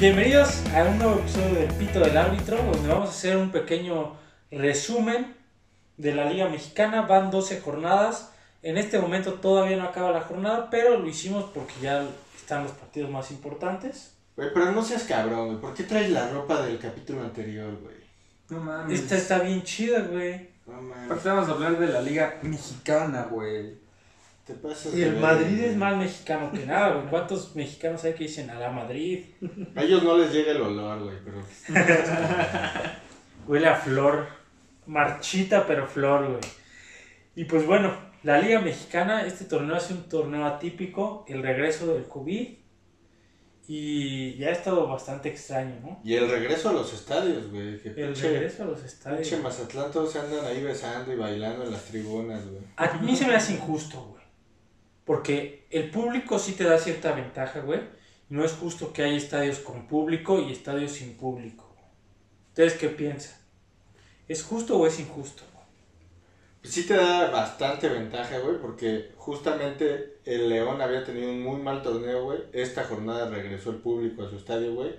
Bienvenidos a un nuevo episodio del Pito del Árbitro, donde vamos a hacer un pequeño resumen de la Liga Mexicana. Van 12 jornadas. En este momento todavía no acaba la jornada, pero lo hicimos porque ya están los partidos más importantes. Güey, pero no seas cabrón, güey. ¿Por qué traes la ropa del capítulo anterior, güey? No mames. Esta está bien chida, güey. No mames. Aparte vamos a hablar de la liga mexicana, güey. Te pasas Y el Madrid es más mexicano que nada, güey. ¿Cuántos mexicanos hay que dicen a la Madrid? A ellos no les llega el olor, güey, pero... Huele a flor. Marchita, pero flor, güey. Y pues bueno, la Liga Mexicana, este torneo es un torneo atípico, el regreso del COVID. Y ya ha estado bastante extraño, ¿no? Y el regreso a los estadios, güey. Que El pinche- regreso a los estadios. Pinche Mazatlán todos se andan ahí besando y bailando en las tribunas, güey. A mí se me hace injusto, güey. Porque el público sí te da cierta ventaja, güey. No es justo que haya estadios con público y estadios sin público. ¿Ustedes qué piensan? ¿Es justo o es injusto? Pues sí te da bastante ventaja, güey, porque justamente el León había tenido un muy mal torneo, güey. Esta jornada regresó el público a su estadio, güey,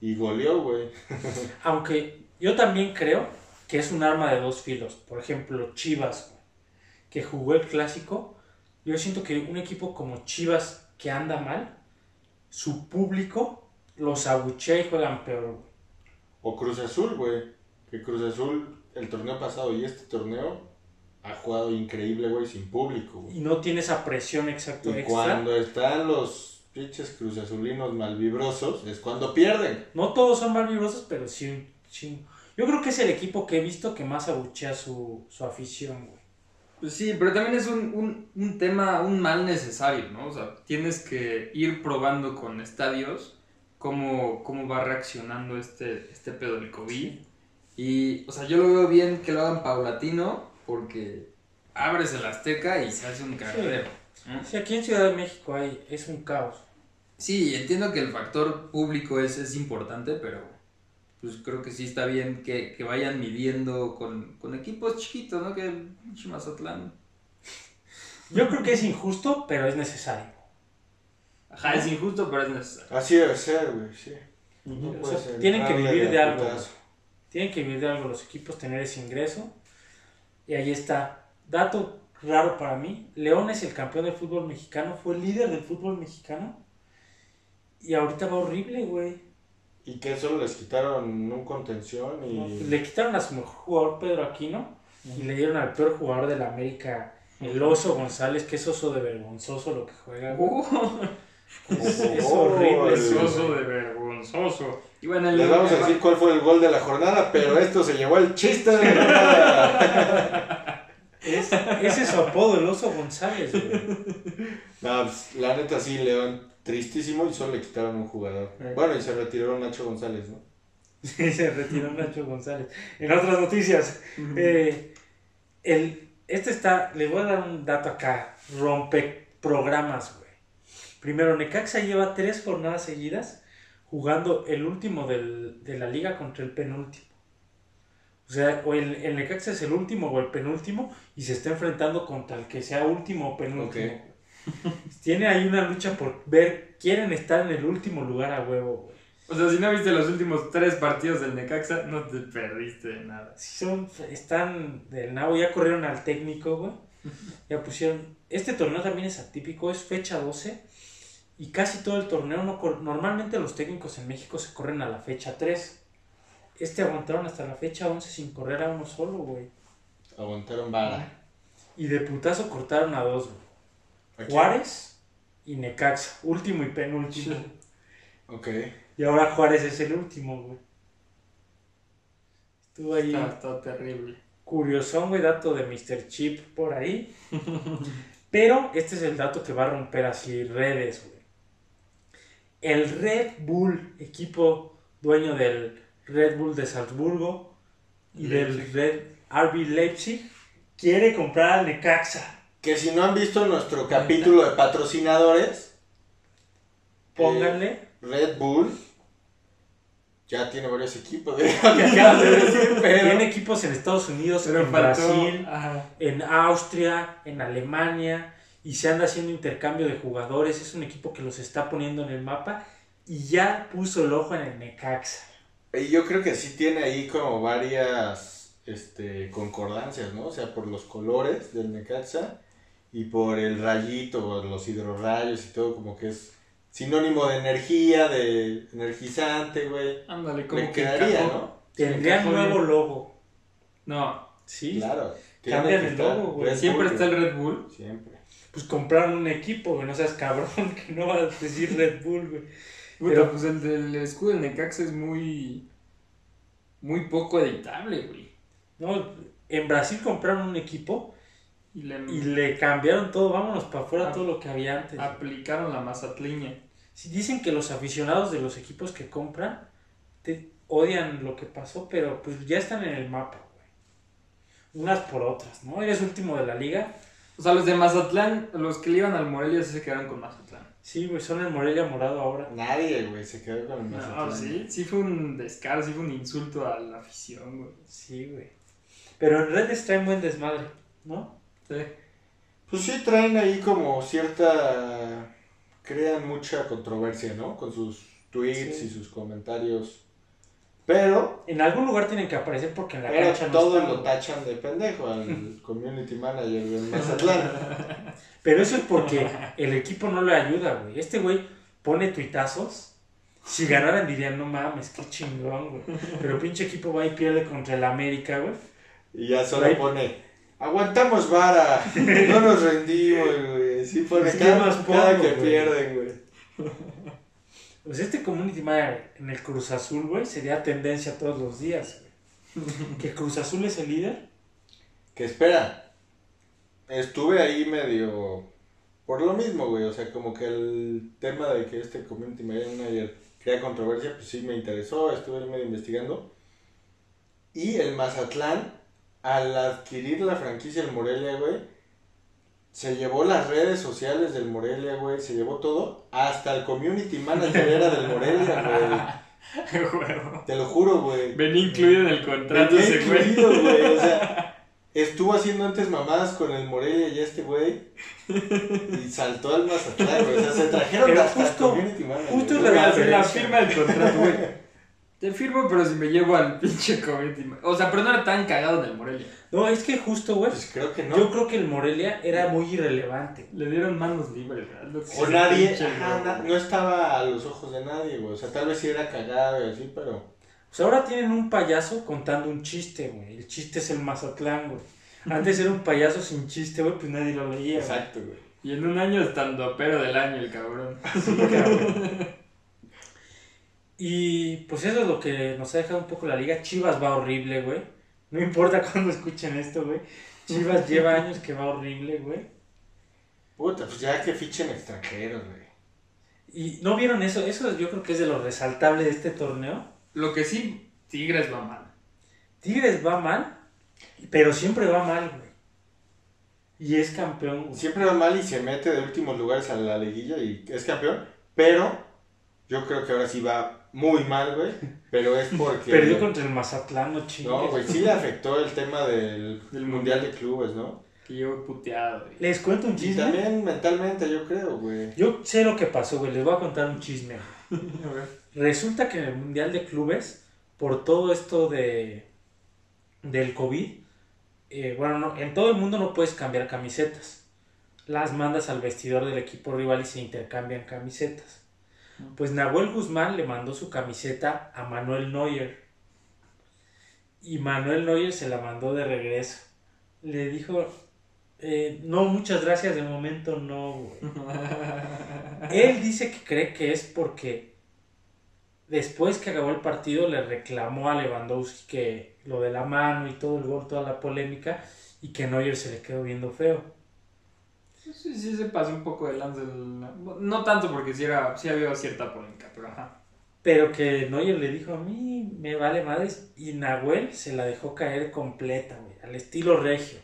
y goleó, güey. Aunque yo también creo que es un arma de dos filos. Por ejemplo, Chivas, güey, que jugó el clásico. Yo siento que un equipo como Chivas que anda mal, su público los abuchea y juegan peor, güey. O Cruz Azul, güey. Que Cruz Azul, el torneo pasado y este torneo, ha jugado increíble, güey, sin público, güey. Y no tiene esa presión exacta Y extra. cuando están los pinches Cruz Azulinos malvibrosos, es cuando pierden. No todos son mal vibrosos, pero sí un chingo. Yo creo que es el equipo que he visto que más abuchea su, su afición, güey. Pues sí, pero también es un, un, un tema, un mal necesario, ¿no? O sea, tienes que ir probando con estadios cómo, cómo va reaccionando este, este pedo del COVID. Y, o sea, yo lo veo bien que lo hagan paulatino porque abres el Azteca y se hace un carrero. ¿no? Sí, aquí en Ciudad de México hay, es un caos. Sí, entiendo que el factor público es, es importante, pero pues creo que sí está bien que, que vayan midiendo con, con equipos chiquitos, ¿no? Que el pinche Mazatlán. Yo creo que es injusto, pero es necesario. Ajá, es injusto, pero es necesario. Así debe ser, güey, sí. No O puede sea, ser. tienen que vivir de algo. Tienen que vivir de algo los equipos, tener ese ingreso. Y ahí está. Dato raro para mí. León es el campeón del fútbol mexicano, fue el líder del fútbol mexicano. Y ahorita va horrible, güey. Y que solo les quitaron un contención y... Le quitaron a su mejor jugador, Pedro Aquino, y le dieron al peor jugador de la América, el Oso González, que es oso de vergonzoso lo que juega. güey. Es, es Oh, horrible. es Oso de vergonzoso. Y bueno, el Les vamos a decir cuál fue el gol de la jornada, pero esto se llevó el chiste de la jornada. Es- ese es su apodo, el Oso González, güey. No, pues, la neta sí, León, tristísimo y solo le quitaron un jugador. Eh. Bueno, y se retiró Nacho González, ¿no? Sí, se retiró Nacho González. En otras noticias, eh, el, este está, les voy a dar un dato acá, rompe programas, güey. Primero, Necaxa lleva tres jornadas seguidas jugando el último del- de la liga contra el penúltimo. O sea, o el, el Necaxa es el último o el penúltimo y se está enfrentando contra el que sea último o penúltimo. Ok. Tiene ahí una lucha por ver, quieren estar en el último lugar a huevo, güey. O sea, si no viste los últimos tres partidos del Necaxa, no te perdiste de nada. Sí son, están del nabo, ya corrieron al técnico, güey. Ya pusieron. Este torneo también es atípico, es fecha 12. Y casi todo el torneo no cor- Normalmente los técnicos en México se corren a la fecha 3. Este aguantaron hasta la fecha 11 sin correr a uno solo, güey. Aguantaron vara. Y de putazo cortaron a dos, güey. Juárez y Necaxa, último y penúltimo. Ok. Y ahora Juárez es el último, güey. Estuvo ahí. Está, está terrible. Curiosón, güey, dato de Mr. Chip por ahí. Pero este es el dato que va a romper así redes, güey. El Red Bull, equipo dueño del Red Bull de Salzburgo y del. Red RB Leipzig, quiere comprar al Necaxa. Que si no han visto nuestro capítulo de patrocinadores, Pónganle. Red Bull ya tiene varios equipos, de lo que acabas de decir, pero... Tiene equipos en Estados Unidos, Pero en faltó. Brasil, Ajá. en Austria, en Alemania, y se anda haciendo intercambio de jugadores. Es un equipo que los está poniendo en el mapa y ya puso el ojo en el Necaxa. Y yo creo que sí tiene ahí como varias este, concordancias, ¿no? O sea, por los colores del Necaxa y por el rayito, los hidrorrayos y todo, como que es sinónimo de energía, de energizante, güey. Ándale, como Le que quedaría. ¿no? Tendría nuevo bien. logo. No, Sí. Claro. Cambian el logo, güey. Siempre Bull, está el. Red Bull. Siempre. Pues compraron un equipo, güey. No seas cabrón, que no va a decir Red Bull, güey. Pero- pues el del escudo del Necaxa es muy. Muy poco editable, güey. No, en Brasil compraron un equipo Y le y le cambiaron todo. Vámonos para afuera todo lo que había antes. aplicaron la mazatliña. Sí, dicen que los aficionados de los equipos que compran te odian lo que pasó, pero pues ya están en el mapa, güey. Unas por otras, ¿no? Eres último de la liga. O sea, los de Mazatlán, los que le iban al Morelia sí se quedaron con Mazatlán. Sí, güey, son el Morelia morado ahora. Nadie, güey, se quedó con el No, Mazatlán. sí, sí fue un descaro, sí fue un insulto a la afición, güey. Sí, güey. Pero en redes traen buen desmadre, ¿no? Sí. Pues sí traen ahí como cierta... Crean mucha controversia, ¿no? Con sus tweets Sí. y sus comentarios. Pero, En algún lugar tienen que aparecer porque en la pero cancha no todos están, lo tachan de pendejo al community manager del Mazatlán. Pero eso es porque el equipo no le ayuda, güey. Este güey pone tuitazos. Si ganaran dirían, no mames, qué chingón, güey. Pero pinche equipo va y pierde contra el América, güey. Y ya solo pone, aguantamos vara, no nos rendimos, güey. Sí pone Es que cada, más cada pongo, que pierden, güey. Pues este community manager en el Cruz Azul, güey, sería tendencia todos los días, güey. Que Cruz Azul es el líder. Que espera, estuve ahí medio por lo mismo, güey. O sea, como que el tema de que este community manager crea controversia, pues sí me interesó, estuve ahí medio investigando. Y el Mazatlán, al adquirir la franquicia del Morelia, güey, se llevó las redes sociales del Morelia, güey, se llevó todo. Hasta el community manager era del Morelia, güey. Te lo juro, güey. Venía incluido en el contrato Venía ese güey. incluido, güey. O sea, estuvo haciendo antes mamadas con el Morelia y este güey. Y saltó al Mazatlán, güey. O sea, se trajeron Pero hasta justo- el community manager. justo la la firma del contrato, güey. Te firmo, pero si me llevo al pinche community. O sea, pero no era tan cagado en el Morelia. No, es que justo, güey. Pues creo que no. Yo creo que el Morelia era muy irrelevante. Le dieron manos libres, o nadie, pinche, ajá, na- no estaba a los ojos de nadie, güey. O sea, tal vez sí era cagado y así, pero. Pues ahora tienen un payaso contando un chiste, güey. El chiste es el Mazatlán, güey. Antes era un payaso sin chiste, güey, pues nadie lo leía. Exacto, güey. Y en un año estando pero del año el cabrón. Sí, cabrón. Y pues eso es lo que nos ha dejado un poco la liga. Chivas va horrible, güey. No importa cuando escuchen esto, güey. Chivas lleva años que va horrible, güey. Puta, pues ya que fichen extranjeros, güey. Y no vieron eso. Eso yo creo que es de lo resaltable de este torneo. Lo que sí, Tigres va mal. Tigres va mal, pero siempre va mal, güey. Y es campeón, güey. Siempre va mal y se mete de últimos lugares a la liguilla y es campeón. Pero yo creo que ahora sí va muy mal, güey. Pero es porque. Perdió contra el Mazatlán, no chingues. No, güey, sí le afectó el tema del, Del Mundial de Clubes, ¿no? Que llevo puteado, güey. Les cuento un Y chisme. también mentalmente, yo creo, güey. Yo sé lo que pasó, güey. Les voy a contar un chisme. A ver. Resulta que en el Mundial de Clubes, por todo esto de del COVID, eh, bueno, no, en todo el mundo no puedes cambiar camisetas. Las mandas al vestidor del equipo rival y se intercambian camisetas. Pues Nahuel Guzmán le mandó su camiseta a Manuel Neuer. Y Manuel Neuer se la mandó de regreso. Le dijo, eh, no, muchas gracias, de momento no, güey. Él dice que cree que es porque después que acabó el partido le reclamó a Lewandowski que lo de la mano y todo el gol, toda la polémica y que Neuer se le quedó viendo feo. Sí, sí, se pasó un poco de lance. el- No tanto porque sí, era, sí había cierta polémica, pero ajá. Pero que Neuer le dijo a mí me vale madres y Nahuel se la dejó caer completa, güey, al estilo regio.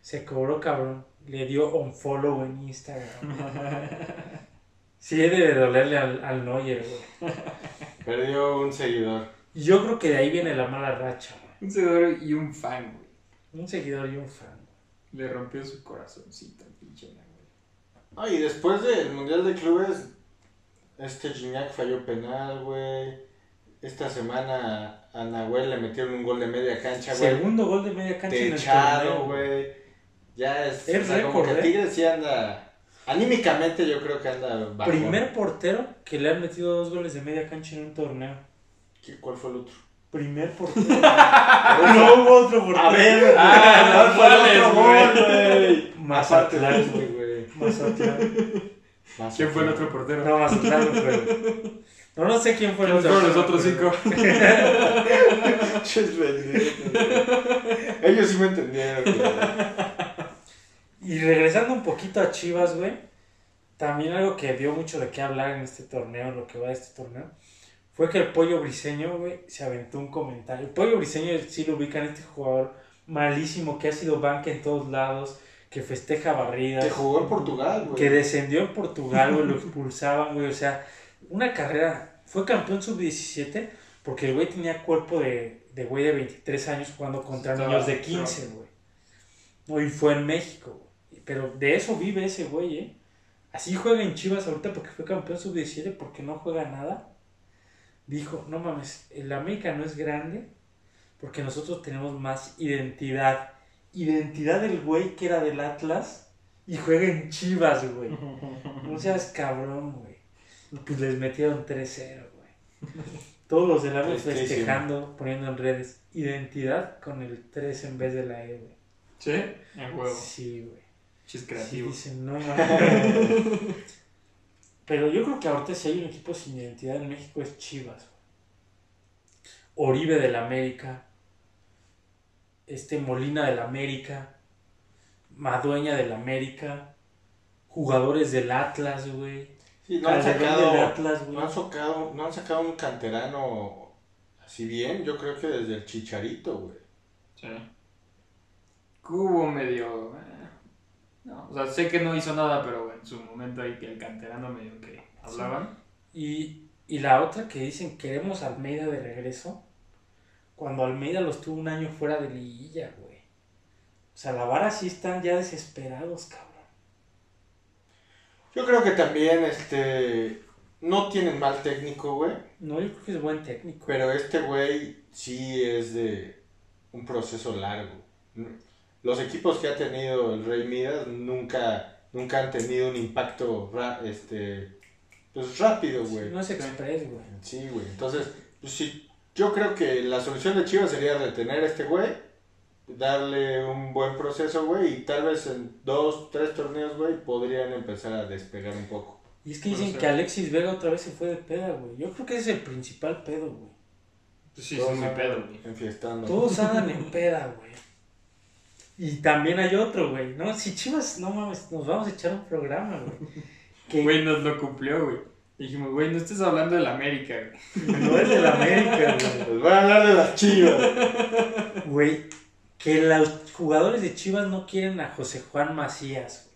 Se cobró cabrón, le dio un follow en Instagram. Sí, debe de dolerle al, al Neuer, güey. Perdió un seguidor. Y yo creo que de ahí viene la mala racha, güey. Un seguidor y un fan, güey. Un seguidor y un fan. Le rompió su corazoncito. Ah, y después del Mundial de Clubes, Este Gignac falló penal, güey. Esta semana a Nahuel le metieron un gol de media cancha, güey. Segundo gol de media cancha en el Techado, güey. Ya es. Es o sea, como récord, que ¿eh? Tigres sí anda. Anímicamente yo creo que anda bajo. Primer portero que le han metido dos goles de media cancha en un torneo. ¿Cuál fue el otro? Primer portero. no hubo otro portero. A ver, Ah, ¿cuál fue ¿cuál el otro gol, güey? Aparte este, güey. Mazatlán. ¿Quién fue el otro portero? No, Mazatlán no fue. No, no sé quién fue el ¿Quiénes otro. fueron los otros cinco? Ellos sí me entendieron. Y regresando un poquito a Chivas, güey. También algo que dio mucho de qué hablar en este torneo, lo que va de este torneo, fue que el pollo briseño, güey, se aventó un comentario. El pollo briseño sí lo ubican este jugador malísimo que ha sido banca en todos lados, que festeja barridas. Que jugó en Portugal, güey. que descendió en Portugal, güey, lo expulsaban, güey, o sea, una carrera, fue campeón sub-17 porque el güey tenía cuerpo de, de güey de 23 años jugando contra Estaba- niños de 15, güey. No, y fue en México, güey. Pero de eso vive ese güey, ¿eh? Así juega en Chivas ahorita porque fue campeón sub-17 porque no juega nada. Dijo, no mames, el América no es grande porque nosotros tenemos más identidad. Identidad del güey que era del Atlas y juega en Chivas, güey. No seas cabrón, güey. Pues les metieron 3-0, güey. Todos los del Atlas festejando, poniendo en redes. Identidad con el 3 en vez de la E, güey. ¿Sí? Huevo. Sí, güey. Chis Sí, creativo. dicen, no mames. Pero yo creo que ahorita si hay un equipo sin identidad en México es Chivas. güey. Oribe del América. Este Molina del América. Madueña del América. Jugadores del Atlas, güey. Sí, no han sacado. del Atlas, güey. No han sacado, no han sacado un canterano así bien, yo creo que desde el Chicharito, güey. Sí. Cubo medio. eh, No, o sea, sé que no hizo nada, pero en su momento ahí que el canterano medio que hablaban. Y, y la otra que dicen, queremos Almeida de regreso. Cuando Almeida los tuvo un año fuera de liguilla, güey. O sea, la vara sí están ya desesperados, cabrón. Yo creo que también, este, no tienen mal técnico, güey. No, yo creo que es buen técnico. Pero este güey sí es de un proceso largo. Los equipos que ha tenido el Rey Midas nunca, nunca han tenido un impacto ra- este, pues rápido, güey. no es express, güey. Sí, güey. Entonces, pues sí, yo creo que la solución de Chivas sería retener a este güey, darle un buen proceso, güey, y tal vez en dos, tres torneos, güey, podrían empezar a despegar un poco. Y es que dicen que Alexis Vega otra vez se fue de peda, güey. Yo creo que ese es el principal pedo, güey. Pues sí, Todos sí, pedo, güey. Enfiestando. Todos andan en peda, güey. Y también hay otro, güey. No, si Chivas, no mames, nos vamos a echar un programa, güey. Que Güey, nos lo cumplió, güey. Dijimos, güey, no estés hablando del América, güey. no es del América, güey. Les voy a hablar de las Chivas. Güey, que los jugadores de Chivas no quieren a José Juan Macías.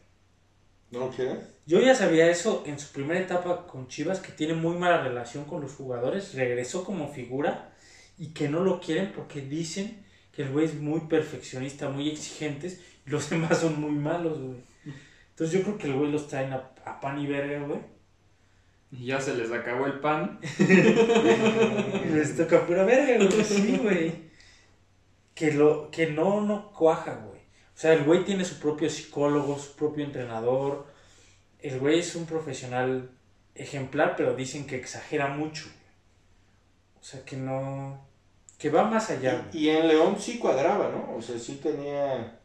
¿No lo quieres? Yo ya sabía eso en su primera etapa con Chivas, que tiene muy mala relación con los jugadores. Regresó como figura y que no lo quieren porque dicen que el güey es muy perfeccionista, muy exigentes y los demás son muy malos, güey. Entonces yo creo que el güey los traen a, a pan y verga, güey. Y ya se les acabó el pan. Les toca pura verga, güey. Sí, güey. Que, lo, que no, no cuaja, güey. O sea, el güey tiene su propio psicólogo, su propio entrenador. El güey es un profesional ejemplar, pero dicen que exagera mucho. güey. O sea, que no... Que va más allá. Y, y en León sí cuadraba, ¿no? O sea, sí tenía...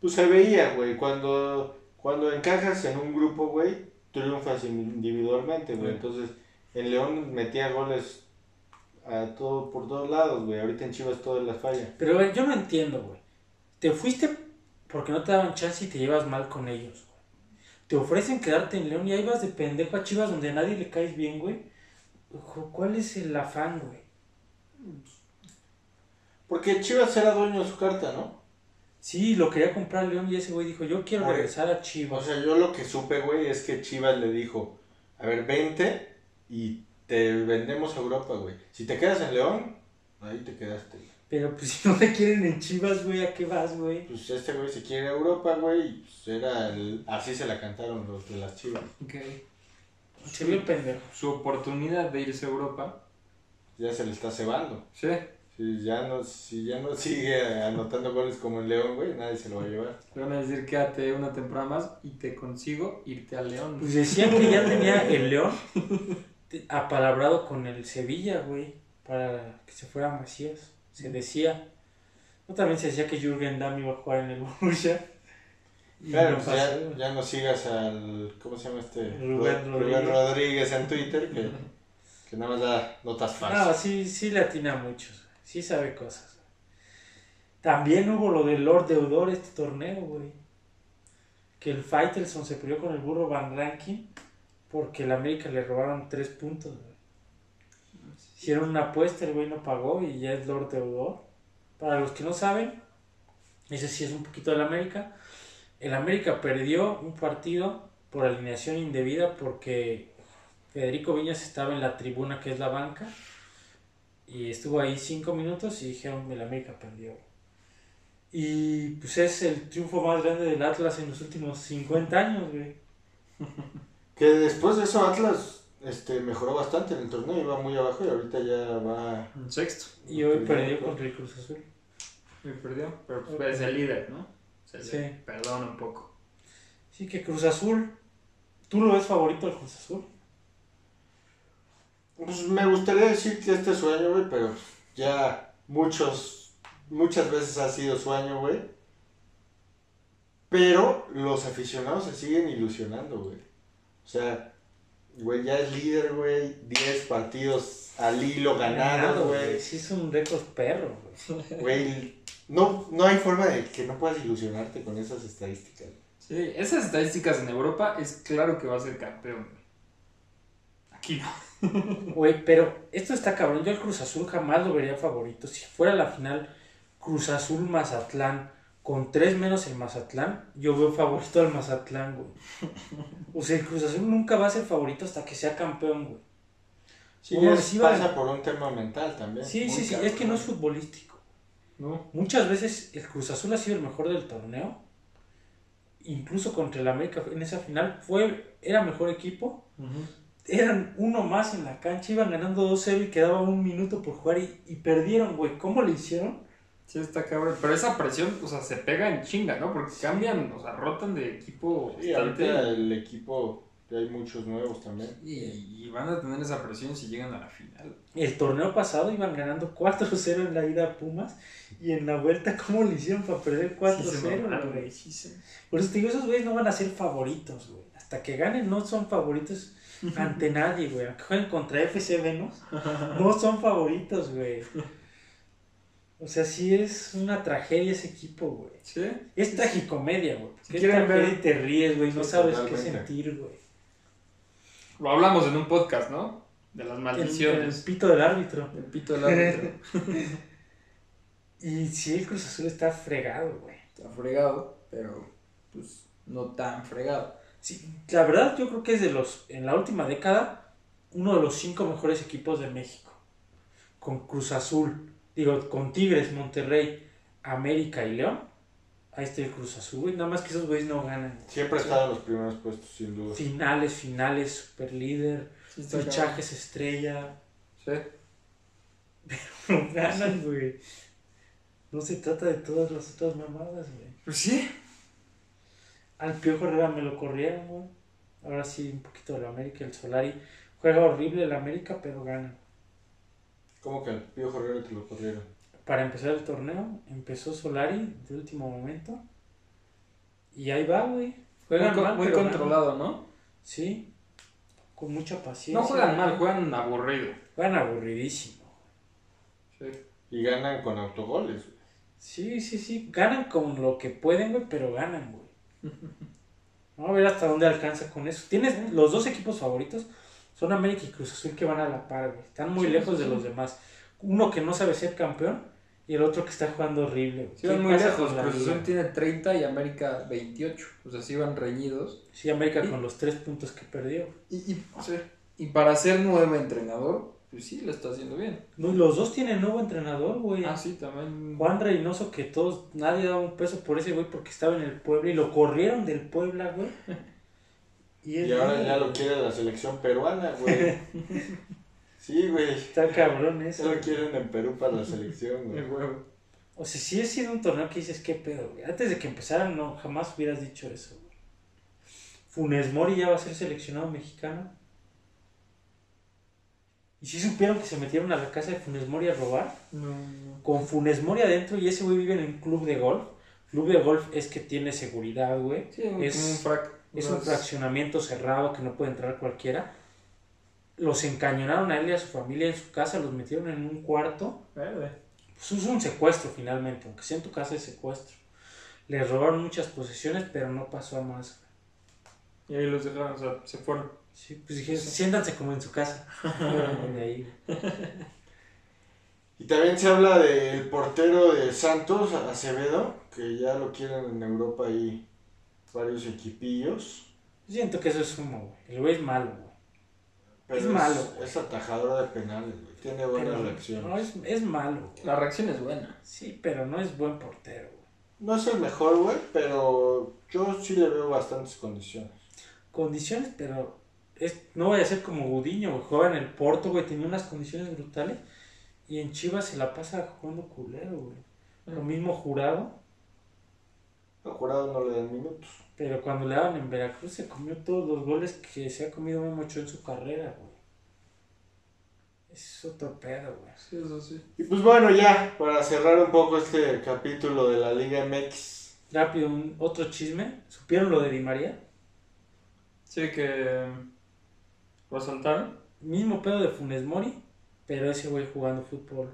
Pues se veía, güey. Cuando, cuando encajas en un grupo, güey, triunfas individualmente, güey. Sí. Entonces, en León metía goles a todo, por todos lados, güey. Ahorita en Chivas todas las falla. Pero güey, yo no entiendo, güey. Te fuiste porque no te daban chance y te llevas mal con ellos, güey. Te ofrecen quedarte en León y ahí vas de pendejo a Chivas donde a nadie le caes bien, güey. ¿Cuál es el afán, güey? Porque Chivas era dueño de su carta, ¿no? Sí, lo quería comprar León y ese güey dijo, yo quiero regresar a O Chivas. sea, yo lo que supe, güey, es que Chivas le dijo, a ver, vente y te vendemos a Europa, güey. Si te quedas en León, ahí te quedaste. Pero pues si no te quieren en Chivas, güey, ¿a qué vas, güey? Pues este güey se quiere a Europa, güey, y pues era el... así se la cantaron los de las Chivas. Ok. Se vio pendejo. su oportunidad de irse a Europa. Ya se le está cebando. Sí. Si ya no, si ya no sigue anotando goles como el León, güey, nadie se lo va a llevar. Le van a decir quédate una temporada más y te consigo irte al León. Pues decían que ya tenía el León apalabrado con el Sevilla, güey, para que se fuera a Macías. Se decía. No también se decía que Jürgen Damm iba a jugar en el Borussia. Y Claro, no pues ya, ya no sigas al, ¿cómo se llama este? Rubén Ru- Rodríguez. Rodríguez en Twitter, que, que nada más da notas No, falsas. sí, sí le atina a muchos. Sí sabe cosas. También hubo lo del Lord Deudor este torneo, güey. Que el Faitelson se peleó con el burro Van Rankin porque el América le robaron tres puntos, güey. Hicieron una apuesta, el güey no pagó y ya es Lord Deudor. Para los que no saben, ese sí es un poquito del América. El América perdió un partido por alineación indebida porque Federico Viñas estaba en la tribuna que es la banca y estuvo ahí cinco minutos y dijeron el América perdió. Y pues es el triunfo más grande del Atlas en los últimos 50 años, güey. Que después de eso Atlas este, mejoró bastante en el torneo, iba muy abajo y ahorita ya va... En sexto. Y hoy perdió contra el Cruz Azul. Me perdió. Pero pues es el líder, ¿no? Se Sí. Perdona un poco. Sí, que Cruz Azul. ¿Tú lo ves favorito al Cruz Azul? Pues me gustaría decir que este sueño, güey, pero ya muchos, muchas veces ha sido sueño, güey. Pero los aficionados se siguen ilusionando, güey. O sea, güey, ya es líder, güey. 10 partidos al hilo ganados, güey. Sí, es un récord perro, güey. Güey, no, no hay forma de que no puedas ilusionarte con esas estadísticas. Sí, esas estadísticas en Europa es claro que va a ser campeón. güey. Aquí no. Güey, pero esto está cabrón. Yo al Cruz Azul jamás lo vería favorito. Si fuera la final Cruz Azul Mazatlán con tres menos el Mazatlán, yo veo favorito al Mazatlán, güey. O sea, el Cruz Azul nunca va a ser favorito hasta que sea campeón, güey. Sí, es- sí pasa por un tema mental también. Sí, muy sí, sí. Es que no es futbolístico. ¿No? Muchas veces el Cruz Azul ha sido el mejor del torneo. Incluso contra el América en esa final fue era mejor equipo. Eran uno más en la cancha, iban ganando 2-0 y quedaba un minuto por jugar y, y perdieron, güey. ¿Cómo le hicieron? Sí, está cabrón. Pero esa presión, o sea, se pega en chinga, ¿no? Porque cambian, o sea, rotan de equipo Sí, bastante. ahorita el equipo, hay muchos nuevos también. Y, y van a tener esa presión si llegan a la final. El torneo pasado iban ganando 4-0 en la ida a Pumas y en la vuelta, ¿cómo le hicieron para perder 4-0, Sí Por eso te digo, esos güeyes no van a ser favoritos, güey. Hasta que ganen no son favoritos ante nadie, güey. Aunque jueguen contra FC Venus, no son favoritos, güey. O sea, sí es una tragedia ese equipo, güey. Sí. Es tragicomedia, güey. Si quieren ver- y te ríes, güey. No Sí, sabes qué sentir, güey. Lo hablamos en un podcast, ¿no? De las El, el maldiciones. pito del árbitro. El pito del árbitro. Y sí, el Cruz Azul está fregado, güey. Está fregado, pero pues no tan fregado. Sí, la verdad yo creo que es de los, en la última década, uno de los cinco mejores equipos de México. Con Cruz Azul, digo, con Tigres, Monterrey, América y León. Ahí está el Cruz Azul, güey. Nada más que esos güeyes no ganan. Siempre ha estado en los primeros puestos, sin duda. Finales, finales, super líder, Sí, fichajes estrella. Sí. No ganan, güey. No se trata de todas las otras mamadas, güey. Pues sí. Al Piojo Herrera me lo corrieron, güey. Ahora sí, un poquito de la América, el Solari. Juega horrible el América, pero gana. ¿Cómo que al Herrera te lo corrieron? Para empezar el torneo, empezó Solari de último momento. Y ahí va, güey. Muy, Juegan con- mal, muy pero controlado, ¿no? Sí. Con mucha paciencia. No juegan mal, juegan aburrido. Juegan aburridísimo. Sí. Y ganan con autogoles. güey. Sí, sí, sí. Ganan con lo que pueden, güey, pero ganan, güey. Vamos a ver hasta dónde alcanza con eso. Tienes los dos equipos favoritos. Son América y Cruz Azul que van a la par, güey. Están muy Sí, lejos sí, de los demás. Uno que no sabe ser campeón y el otro que está jugando horrible. Sí, ¿Qué van muy lejos. Cruz? Azul tiene 30 y América 28. O sea, sí van reñidos. Sí, América Y- con los tres puntos que perdió. Y, y para ser nuevo entrenador, pues sí, lo está haciendo bien. No, los dos tienen nuevo entrenador, güey. Ah, sí, también. Juan Reynoso, que todos, nadie daba un peso por ese güey porque estaba en el Puebla y lo corrieron del Puebla, güey. Y, ahora ya lo quiere la selección peruana, güey. Sí, güey. Está cabrón Ya eso. lo quieren en Perú para la selección, güey. El huevo. O sea, sí ha sido un torneo que dices, ¿qué pedo, güey? Antes de que empezara, no, jamás hubieras dicho eso, güey. Funes Mori ya va a ser seleccionado mexicano. ¿Y si supieron que se metieron a la casa de Funes Mori a robar? No, no. Con Funes Mori adentro y ese güey vive en un club de golf. Club de golf es que tiene seguridad, güey. Sí, Es- un frac. Es un fraccionamiento cerrado que no puede entrar cualquiera. Los encañonaron a él y a su familia en su casa, los metieron en un cuarto. Verde. Pues es un secuestro finalmente, aunque sea en tu casa es secuestro. Les robaron muchas posesiones, pero no pasó a más. Y ahí los dejaron, o sea, se fueron. Sí, pues dijeron, siéntanse como en su casa. Fueron de ahí. Y también se habla del portero de Santos, Acevedo, que ya lo quieren en Europa ahí varios equipillos. Siento que eso es humo, güey. El güey es malo, güey. Pero Es malo, güey. Es atajador de penales, güey. Tiene buenas Pero- reacciones. No, es, es malo, güey. La reacción es buena. Sí, pero no es buen portero, güey. No es el mejor, güey, pero yo sí le veo bastantes condiciones. Condiciones, pero es, no vaya a ser como Gudiño, güey. Juega en el Porto, güey. Tenía unas condiciones brutales. Y en Chivas se la pasa jugando culero, güey. Lo mismo jurado. Al jurado no le dan minutos. Pero cuando le daban en Veracruz se comió todos los goles que se ha comido Memo Ochoa en su carrera, güey. Es otro pedo, güey. Sí, eso sí. Y pues bueno, ya, para cerrar un poco este capítulo de la Liga MX. Rápido, un, otro chisme. ¿Supieron lo de Di María? Sí, que. ¿Lo asaltaron? Mismo pedo de Funes Mori, pero ese güey jugando fútbol.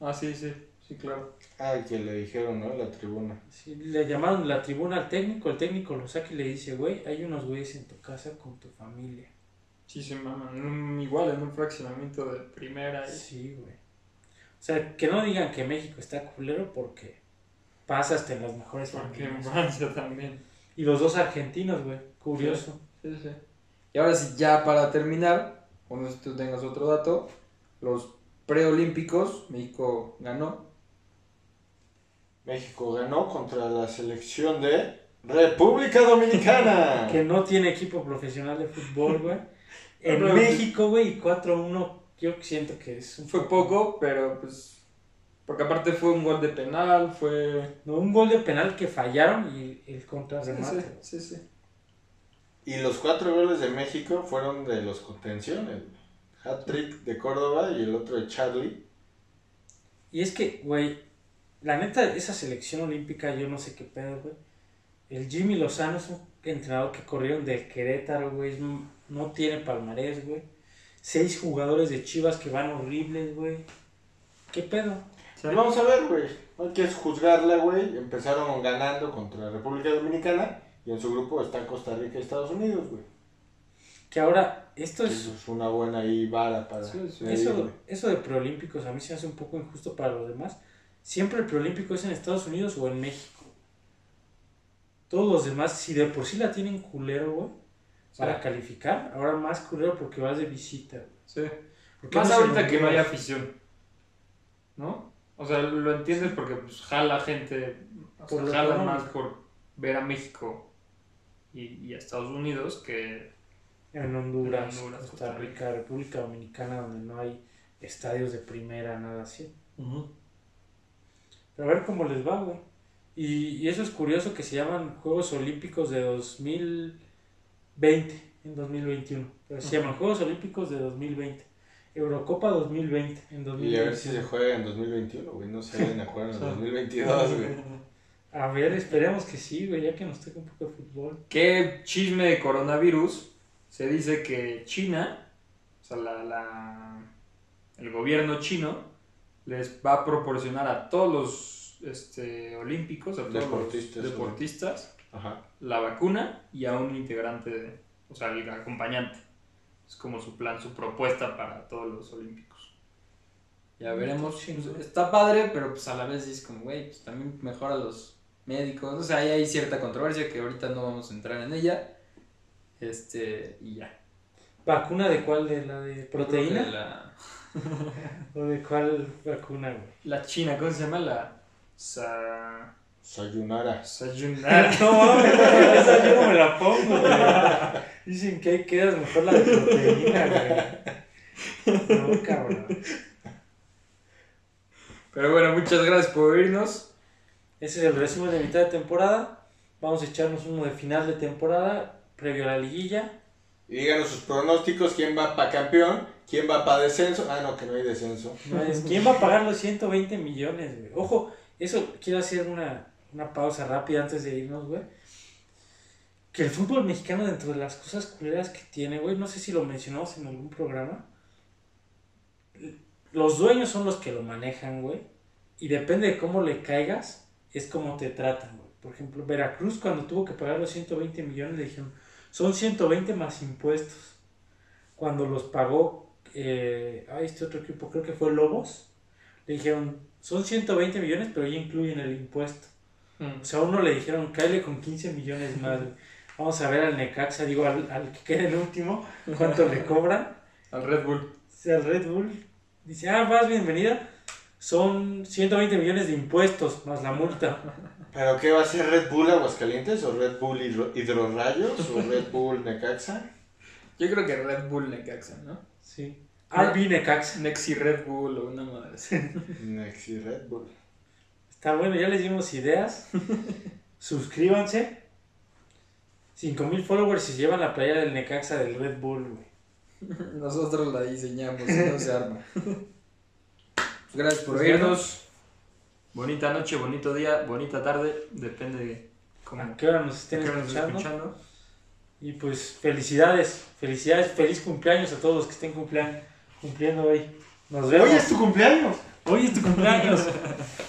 Ah, sí, sí. Sí, claro. Ah, que le dijeron, ¿no? La tribuna. Sí, le llamaron la tribuna al técnico, el técnico lo saca y le dice, güey, hay unos güeyes en tu casa con tu familia. Sí, se maman. En un- igual en un fraccionamiento de primera. y- Sí, güey. O sea, que no digan que México está culero porque pasa hasta en las mejores Porque en familias. Francia también. Y los dos argentinos, güey. Curioso. Sí, sí. Y ahora sí, ya para terminar, o no sé si tú tengas otro dato, los preolímpicos, México ganó. México ganó contra la selección de República Dominicana. Que no tiene equipo profesional de fútbol, güey. En Pero- México, güey, y 4-1, yo siento que es un, Fue poco, pero pues. Porque aparte fue un gol de penal, fue. no, un gol de penal que fallaron y el Sí, contrarremate. sí, sí, sí. Y los cuatro goles de México fueron de los contenciones. Hat-trick de Córdoba y el otro de Charlie. Y es que, güey, la neta, esa selección olímpica, yo no sé qué pedo, güey. El Jimmy Lozano es un entrenador que corrieron del Querétaro, güey. No tiene palmarés, güey. Seis jugadores de Chivas que van horribles, güey. ¿Qué pedo? Y vamos a ver, güey. No hay que juzgarla, güey. Empezaron ganando contra República Dominicana. Y en su grupo están Costa Rica y Estados Unidos, güey. Que ahora, esto es... Eso es una buena ahí vara para medir, Eso, de preolímpicos a mí se hace un poco injusto para los demás. Siempre el preolímpico es en Estados Unidos o en México. Todos los demás, si de por sí la tienen culero, güey, para calificar, ahora más culero porque vas de visita. Sí. ¿Por qué Más no ahorita que no hay afición. ¿No? O sea, lo entiendes porque pues jala gente. O sea, Por lo jala más por ver a México y, y a Estados Unidos que. En Honduras, En Honduras, Costa Costa Rica, República Dominicana, donde no hay estadios de primera, nada así. Pero a ver cómo les va, güey. Y, y eso es curioso que se llaman Juegos Olímpicos de 2020, en 2021. Pero se llaman Juegos Olímpicos de 2020. Eurocopa 2020, en Y 2021. a ver si se juega en 2021, güey. No se vayan a jugar en 2022, güey. A ver, esperemos que sí, güey, ya que nos toca un poco de fútbol. ¿Qué chisme de coronavirus? Se dice que China, o sea, la, la- el gobierno chino, les va a proporcionar a todos los este, olímpicos, a todos Deportistas, los deportistas, Ajá. la vacuna y a un integrante, de- o sea, el acompañante. Es como su plan, su propuesta para todos los olímpicos. Ya veremos. Pues, está padre, pero pues a la vez es como, güey, pues también mejora a los médicos. O sea, ahí hay cierta controversia que ahorita no vamos a entrar en ella. Este, y ya. ¿Vacuna de cuál? ¿De la de proteína? La, ¿O de cuál vacuna, güey? la china, ¿cómo se llama? La sa, Sayunara. Sayonara. No esa yo no me la pongo, güey. Dicen que ahí quedas mejor la de proteína, güey. No, cabrón. Pero bueno, muchas gracias por oírnos. Ese es el resumen de mitad de temporada. Vamos a echarnos uno de final de temporada, previo a la liguilla. Y díganos sus pronósticos, quién va para campeón, quién va para descenso. Ah, no, que no hay descenso. No es- ¿Quién va a pagar los 120 millones, güey? Ojo, eso quiero hacer una, una pausa rápida antes de irnos, güey. Que el fútbol mexicano, dentro de las cosas culeras que tiene, güey, no sé si lo mencionamos en algún programa. Los dueños son los que lo manejan, güey. Y depende de cómo le caigas, es como te tratan, güey. Por ejemplo, Veracruz, cuando tuvo que pagar los 120 millones, le dijeron, son 120 más impuestos. Cuando los pagó, eh, ah, este otro equipo, creo que fue Lobos, le dijeron, son 120 millones, pero ya incluyen el impuesto. O sea, a uno le dijeron, cáele con 15 millones más. güey. Vamos a ver al Necaxa, digo, al, al que quede el último, cuánto le cobran. Al Red Bull. O sea, el Red Bull dice, ah, vas, bienvenida. Son 120 millones de impuestos más la multa. ¿Pero qué va a ser Red Bull Aguascalientes o Red Bull Hidro- Hidrorrayos o Red Bull Necaxa? Yo creo que Red Bull Necaxa, ¿no? Sí. RB Necaxa. Nexi Red Bull o una madre. Nexi Red Bull. Está bueno, ya les dimos ideas. Suscríbanse. 5000 followers y se llevan la playa del Necaxa del Red Bull, güey. Nosotros la diseñamos y no se arma. Gracias por oírnos. Bonita noche, bonito día, bonita tarde. Depende de cómo ¿A qué hora nos estén nos escuchando? escuchando. Y pues felicidades, felicidades, feliz cumpleaños a todos los que estén cumpliendo hoy. Nos vemos. ¡Hoy es tu cumpleaños! Hoy es tu cumpleaños.